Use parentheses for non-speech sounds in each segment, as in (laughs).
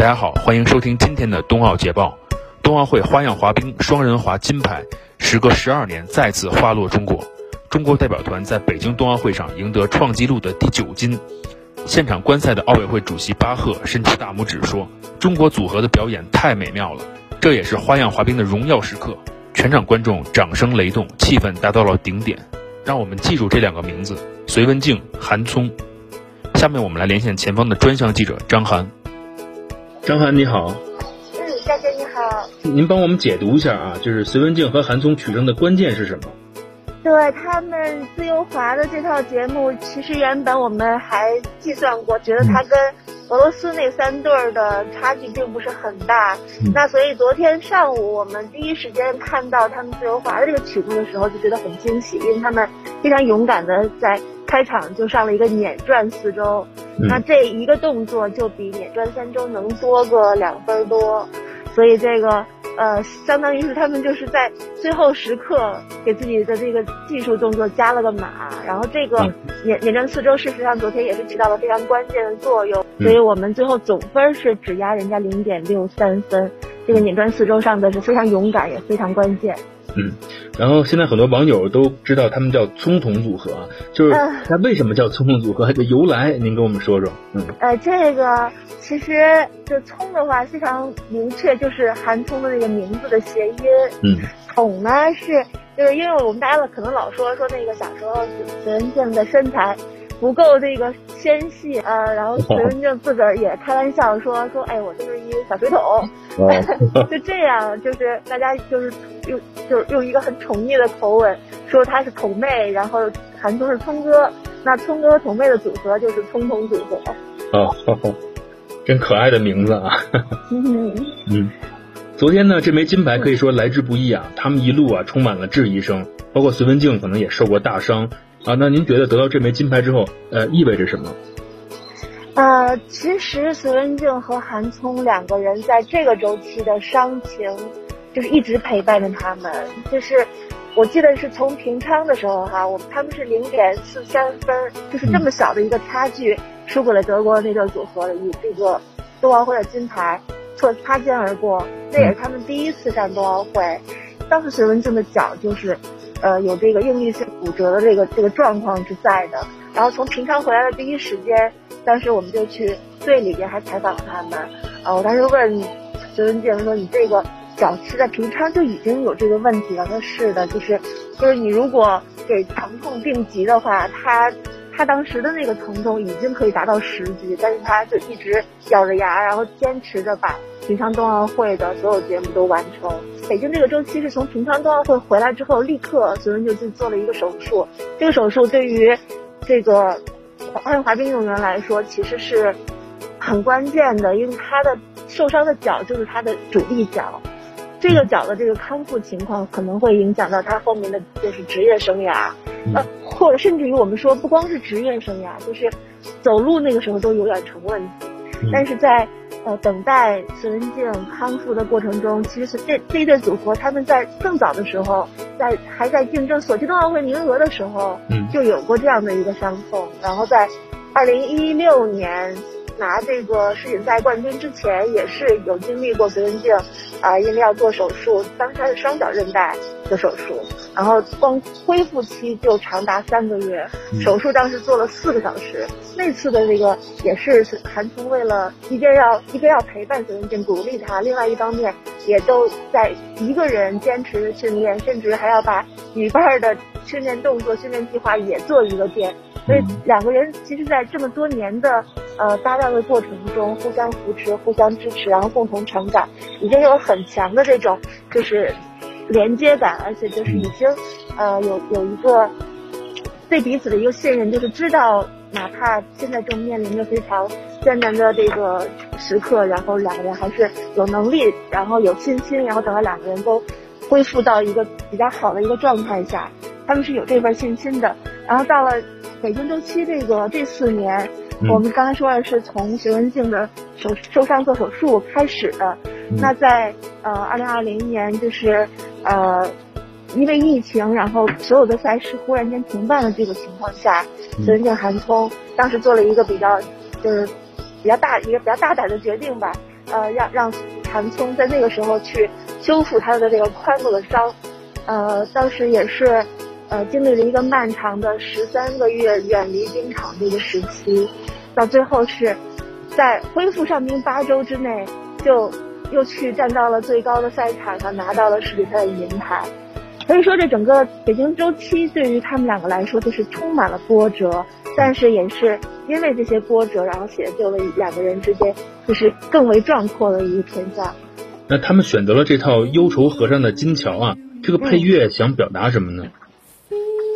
大家好，欢迎收听今天的冬奥捷报。冬奥会花样滑冰双人滑金牌，时隔十二年再次花落中国。中国代表团在北京冬奥会上赢得创纪录的第九金。现场观赛的奥委会主席巴赫伸出大拇指说：“中国组合的表演太美妙了，这也是花样滑冰的荣耀时刻。”全场观众掌声雷动，气氛达到了顶点。让我们记住这两个名字：隋文静、韩聪。下面我们来连线前方的专项记者张涵。张涵你好，嗯，大姐你好，您帮我们解读一下啊，就是隋文静和韩聪取胜的关键是什么？对他们自由滑的这套节目，其实原本我们还计算过，觉得他跟俄罗斯那三对儿的差距并不是很大。那所以昨天上午我们第一时间看到他们自由滑的这个曲目的时候，就觉得很惊喜，因为他们非常勇敢的在开场就上了一个碾转四周，那这一个动作就比碾转三周能多个两分多，所以这个。呃，相当于是他们就是在最后时刻给自己的这个技术动作加了个码，然后这个碾碾转四周，事实上昨天也是起到了非常关键的作用，所以我们最后总分是只压人家零点六三分，这个碾转四周上的是非常勇敢也非常关键。嗯，然后现在很多网友都知道他们叫葱桶组合，就是它为什么叫葱桶组合的由来，您跟我们说说。嗯，呃，这个其实就葱的话非常明确，就是韩葱的那个名字的谐音。嗯，桶呢是就是因为我们大家可能老说说那个小时候隋文静的身材。不够这个纤细啊，然后隋文静自个儿也开玩笑说 (laughs) 说，哎，我就是一小水桶，(laughs) 就这样，就是大家就是用就是用一个很宠溺的口吻说他是桶妹，然后韩聪是聪哥，那聪哥和桶妹的组合就是聪彤组合。哦，(laughs) 真可爱的名字啊！嗯，昨天呢，这枚金牌可以说来之不易啊，他们一路啊充满了质疑声，包括隋文静可能也受过大伤。啊，那您觉得得到这枚金牌之后，呃，意味着什么？呃，其实隋文静和韩聪两个人在这个周期的伤情，就是一直陪伴着他们。就是我记得是从平昌的时候哈，我他们是零点四三分，就是这么小的一个差距，输给了德国那对组合，与这个冬奥会的金牌错擦肩而过。那也是他们第一次上冬奥会，当时隋文静的脚就是。呃，有这个应力性骨折的这个这个状况是在的。然后从平昌回来的第一时间，当时我们就去队里边还采访他们。呃，我当时问隋文静说：“你这个脚是在平昌就已经有这个问题了？”他说：“是的，就是就是你如果给疼痛定级的话，他他当时的那个疼痛已经可以达到十级，但是他就一直咬着牙，然后坚持着把。”平昌冬奥会的所有节目都完成。北京这个周期是从平昌冬奥会回来之后，立刻隋文就去做了一个手术。这个手术对于这个花样滑冰运动员来说，其实是很关键的，因为他的受伤的脚就是他的主力脚。这个脚的这个康复情况可能会影响到他后面的就是职业生涯，呃，或者甚至于我们说不光是职业生涯，就是走路那个时候都有点成问题。但是在呃，等待孙文静康复的过程中，其实这这一对组合他们在更早的时候，在还在竞争索契冬奥会名额的时候，嗯，就有过这样的一个伤痛。然后在二零一六年拿这个世锦赛冠军之前，也是有经历过隋文静啊，因为要做手术，当时他是双脚韧带的手术，然后光恢复期就长达三个月，手术当时做了四个小时。那次的这个也是韩聪为了一边要一边要陪伴隋文静鼓励他，另外一方面也都在一个人坚持训练，甚至还要把女伴的训练动作、训练计划也做一个遍。所以两个人其实，在这么多年的呃搭档的过程中，互相扶持、互相支持，然后共同成长，已经有很强的这种就是连接感，而且就是已经呃有有一个对彼此的一个信任，就是知道。哪怕现在正面临着非常艰难的这个时刻，然后两个人还是有能力，然后有信心，然后等到两个人都恢复到一个比较好的一个状态下，他们是有这份信心的。然后到了北京周期这个这四年，我们刚才说的是从隋文静的手受伤做手术开始的，那在呃二零二零年就是呃。因为疫情，然后所有的赛事忽然间停办的这个情况下，隋文静、韩聪当时做了一个比较，就是比较大一个比较大胆的决定吧，呃，让让韩聪在那个时候去修复他的这个髋部的伤，呃，当时也是，呃，经历了一个漫长的十三个月远离冰场这个时期，到最后是在恢复伤兵八周之内，就又去站到了最高的赛场上，拿到了世锦赛的银牌。可以说，这整个北京周期对于他们两个来说，就是充满了波折。但是也是因为这些波折，然后写就了两个人之间就是更为壮阔的一个篇章。那他们选择了这套《忧愁河上的金桥》啊，这个配乐想表达什么呢？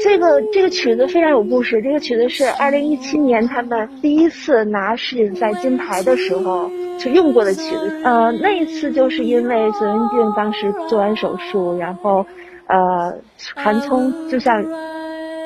这个这个曲子非常有故事。这个曲子是二零一七年他们第一次拿世锦赛金牌的时候就用过的曲子。呃，那一次就是因为隋文静当时做完手术，然后呃，韩聪就像。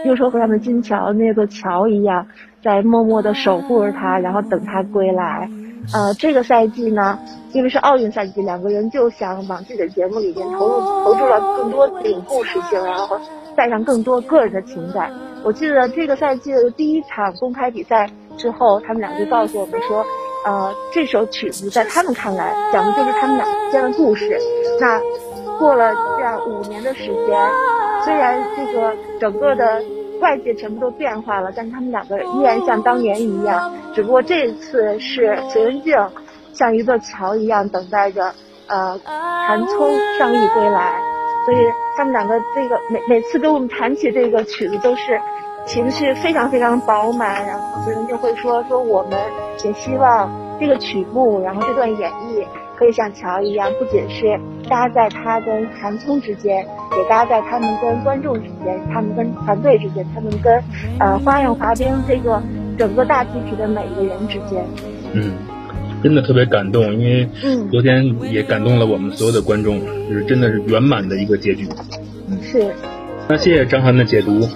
又说河上的金桥那座桥一样，在默默的守护着他，然后等他归来。呃，这个赛季呢，因为是奥运赛季，两个人就想往自己的节目里边投入投注了更多的故事性，然后带上更多个人的情感。我记得这个赛季的第一场公开比赛之后，他们俩就告诉我们说，呃，这首曲子在他们看来讲的就是他们俩之间的故事。那过了这样五年的时间。虽然这个整个的外界全部都变化了，但是他们两个依然像当年一样。只不过这一次是隋文静像一座桥一样等待着呃韩聪上亿归来，所以他们两个这个每每次跟我们谈起这个曲子都是情绪非常非常饱满，然后隋文静会说说我们也希望这个曲目，然后这段演绎。可以像桥一样，不仅是搭在他跟韩聪之间，也搭在他们跟观众之间，他们跟团队之间，他们跟呃花样滑冰这个整个大集体的每一个人之间。嗯，真的特别感动，因为昨天也感动了我们所有的观众，就是真的是圆满的一个结局。是。那谢谢张涵的解读。